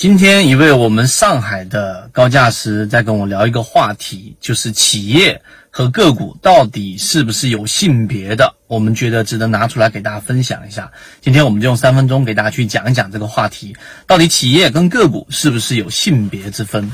今天一位我们上海的高价师在跟我聊一个话题，就是企业和个股到底是不是有性别的？我们觉得值得拿出来给大家分享一下。今天我们就用三分钟给大家去讲一讲这个话题，到底企业跟个股是不是有性别之分？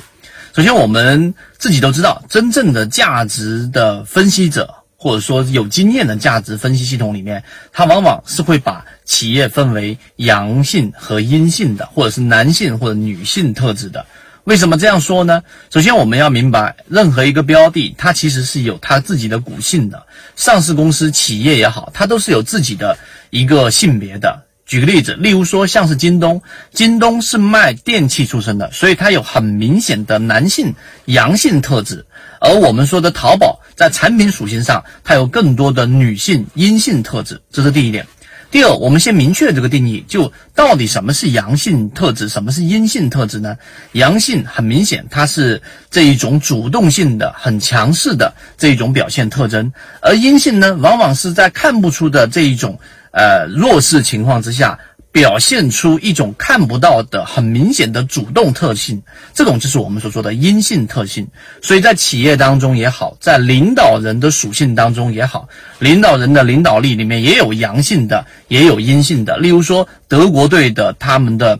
首先，我们自己都知道，真正的价值的分析者。或者说有经验的价值分析系统里面，它往往是会把企业分为阳性和阴性的，或者是男性或者女性特质的。为什么这样说呢？首先我们要明白，任何一个标的，它其实是有它自己的股性的。上市公司、企业也好，它都是有自己的一个性别的。举个例子，例如说像是京东，京东是卖电器出身的，所以它有很明显的男性阳性特质。而我们说的淘宝，在产品属性上，它有更多的女性阴性特质，这是第一点。第二，我们先明确这个定义，就到底什么是阳性特质，什么是阴性特质呢？阳性很明显，它是这一种主动性的、很强势的这一种表现特征，而阴性呢，往往是在看不出的这一种。呃，弱势情况之下，表现出一种看不到的很明显的主动特性，这种就是我们所说的阴性特性。所以在企业当中也好，在领导人的属性当中也好，领导人的领导力里面也有阳性的，也有阴性的。例如说，德国队的他们的。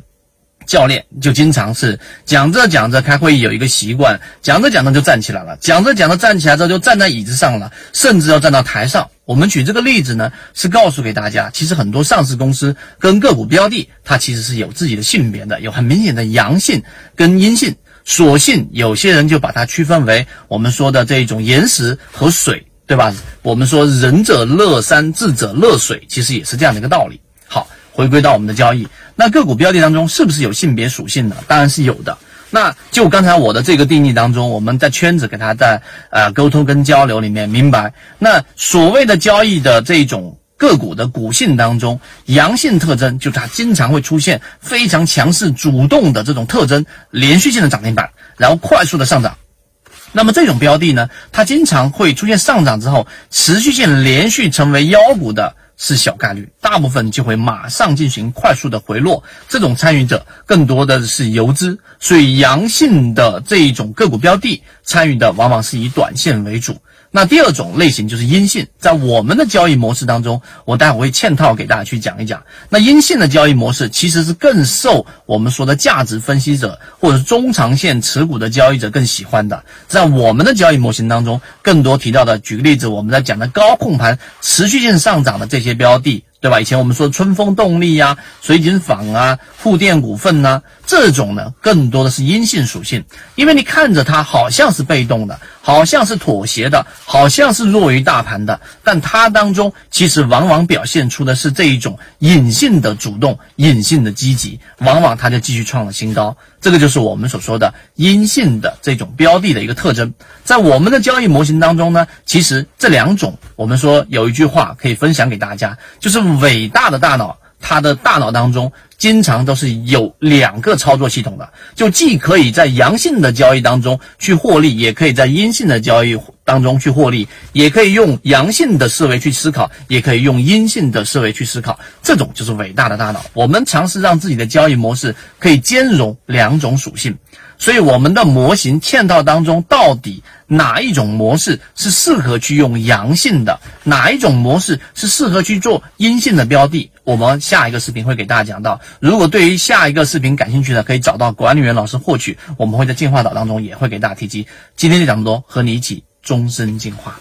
教练就经常是讲着讲着开会有一个习惯，讲着讲着就站起来了，讲着讲着站起来之后就站在椅子上了，甚至要站到台上。我们举这个例子呢，是告诉给大家，其实很多上市公司跟个股标的，它其实是有自己的性别的，有很明显的阳性跟阴性。所幸有些人就把它区分为我们说的这种岩石和水，对吧？我们说仁者乐山，智者乐水，其实也是这样的一个道理。好。回归到我们的交易，那个股标的当中是不是有性别属性呢？当然是有的。那就刚才我的这个定义当中，我们在圈子给他在呃沟通跟交流里面明白，那所谓的交易的这种个股的股性当中，阳性特征就是它经常会出现非常强势主动的这种特征，连续性的涨停板，然后快速的上涨。那么这种标的呢，它经常会出现上涨之后，持续性连续成为妖股的。是小概率，大部分就会马上进行快速的回落。这种参与者更多的是游资，所以阳性的这一种个股标的参与的往往是以短线为主。那第二种类型就是阴性，在我们的交易模式当中，我待会会嵌套给大家去讲一讲。那阴性的交易模式其实是更受我们说的价值分析者或者中长线持股的交易者更喜欢的。在我们的交易模型当中，更多提到的，举个例子，我们在讲的高控盘持续性上涨的这些标的。对吧？以前我们说春风动力呀、水井坊啊、沪电股份呐，这种呢更多的是阴性属性，因为你看着它好像是被动的，好像是妥协的，好像是弱于大盘的，但它当中其实往往表现出的是这一种隐性的主动、隐性的积极，往往它就继续创了新高。这个就是我们所说的阴性的这种标的的一个特征。在我们的交易模型当中呢，其实这两种，我们说有一句话可以分享给大家，就是。伟大的大脑，它的大脑当中经常都是有两个操作系统的，就既可以在阳性的交易当中去获利，也可以在阴性的交易当中去获利，也可以用阳性的思维去思考，也可以用阴性的思维去思考。这种就是伟大的大脑。我们尝试让自己的交易模式可以兼容两种属性。所以我们的模型嵌套当中，到底哪一种模式是适合去用阳性的，哪一种模式是适合去做阴性的标的？我们下一个视频会给大家讲到。如果对于下一个视频感兴趣的，可以找到管理员老师获取。我们会在进化岛当中也会给大家提及。今天就讲这么多，和你一起终身进化。